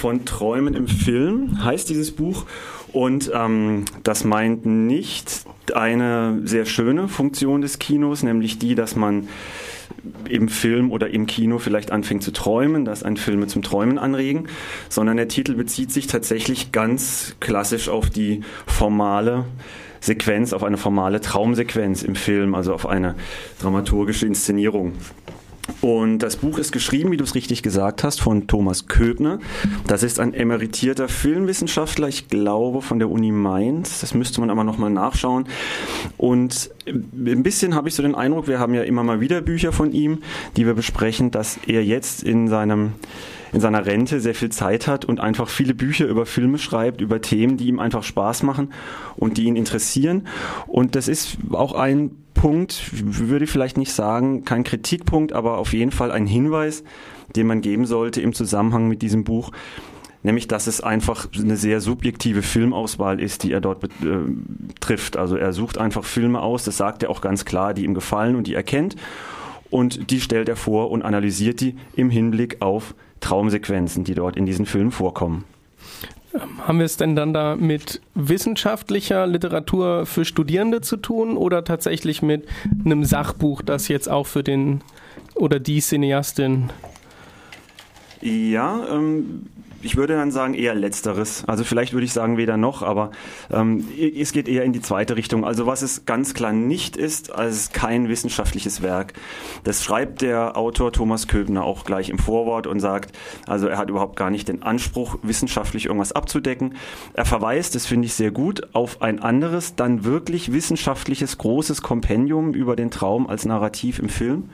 von Träumen im Film heißt dieses Buch. Und ähm, das meint nicht eine sehr schöne Funktion des Kinos, nämlich die, dass man im Film oder im Kino vielleicht anfängt zu träumen, dass ein Filme zum Träumen anregen, sondern der Titel bezieht sich tatsächlich ganz klassisch auf die formale Sequenz, auf eine formale Traumsequenz im Film, also auf eine dramaturgische Inszenierung. Und das Buch ist geschrieben, wie du es richtig gesagt hast, von Thomas Köbner. Das ist ein emeritierter Filmwissenschaftler, ich glaube von der Uni Mainz. Das müsste man aber nochmal nachschauen. Und ein bisschen habe ich so den Eindruck, wir haben ja immer mal wieder Bücher von ihm, die wir besprechen, dass er jetzt in seinem in seiner Rente sehr viel Zeit hat und einfach viele Bücher über Filme schreibt, über Themen, die ihm einfach Spaß machen und die ihn interessieren. Und das ist auch ein Punkt, würde ich vielleicht nicht sagen, kein Kritikpunkt, aber auf jeden Fall ein Hinweis, den man geben sollte im Zusammenhang mit diesem Buch, nämlich dass es einfach eine sehr subjektive Filmauswahl ist, die er dort äh, trifft. Also er sucht einfach Filme aus, das sagt er auch ganz klar, die ihm gefallen und die er kennt und die stellt er vor und analysiert die im Hinblick auf Traumsequenzen, die dort in diesen Filmen vorkommen. Haben wir es denn dann da mit wissenschaftlicher Literatur für Studierende zu tun oder tatsächlich mit einem Sachbuch, das jetzt auch für den oder die Cineastin? Ja, ähm, ich würde dann sagen eher letzteres. Also vielleicht würde ich sagen weder noch, aber ähm, es geht eher in die zweite Richtung. Also was es ganz klar nicht ist, also es ist kein wissenschaftliches Werk. Das schreibt der Autor Thomas Köbner auch gleich im Vorwort und sagt, also er hat überhaupt gar nicht den Anspruch, wissenschaftlich irgendwas abzudecken. Er verweist, das finde ich sehr gut, auf ein anderes, dann wirklich wissenschaftliches großes Kompendium über den Traum als Narrativ im Film.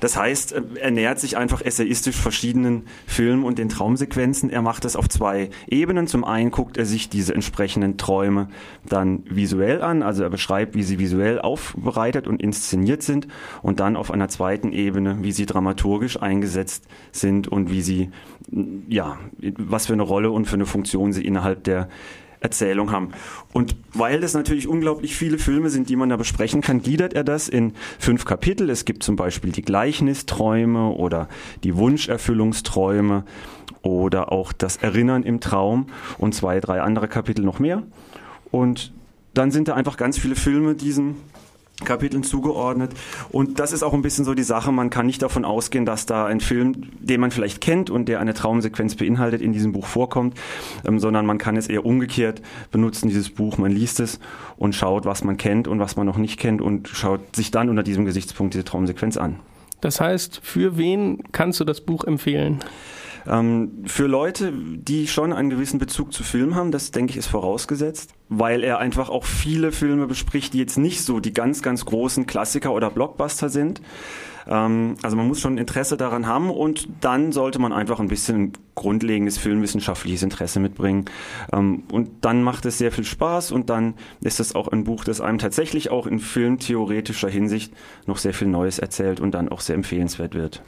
Das heißt, äh, er nähert sich einfach essayistisch verschiedenen Filmen und den Traumsequenzen. Er macht das auf zwei Ebenen. Zum einen guckt er sich diese entsprechenden Träume dann visuell an, also er beschreibt, wie sie visuell aufbereitet und inszeniert sind und dann auf einer zweiten Ebene, wie sie dramaturgisch eingesetzt sind und wie sie, ja, was für eine Rolle und für eine Funktion sie innerhalb der Erzählung haben. Und weil das natürlich unglaublich viele Filme sind, die man da besprechen kann, gliedert er das in fünf Kapitel. Es gibt zum Beispiel die Gleichnisträume oder die Wunscherfüllungsträume oder auch das Erinnern im Traum und zwei, drei andere Kapitel noch mehr. Und dann sind da einfach ganz viele Filme diesen Kapiteln zugeordnet. Und das ist auch ein bisschen so die Sache. Man kann nicht davon ausgehen, dass da ein Film, den man vielleicht kennt und der eine Traumsequenz beinhaltet, in diesem Buch vorkommt, ähm, sondern man kann es eher umgekehrt benutzen, dieses Buch. Man liest es und schaut, was man kennt und was man noch nicht kennt und schaut sich dann unter diesem Gesichtspunkt diese Traumsequenz an. Das heißt, für wen kannst du das Buch empfehlen? Ähm, für Leute, die schon einen gewissen Bezug zu Film haben, das denke ich ist vorausgesetzt, weil er einfach auch viele Filme bespricht, die jetzt nicht so die ganz, ganz großen Klassiker oder Blockbuster sind. Ähm, also man muss schon Interesse daran haben und dann sollte man einfach ein bisschen grundlegendes filmwissenschaftliches Interesse mitbringen. Ähm, und dann macht es sehr viel Spaß und dann ist es auch ein Buch, das einem tatsächlich auch in filmtheoretischer Hinsicht noch sehr viel Neues erzählt und dann auch sehr empfehlenswert wird.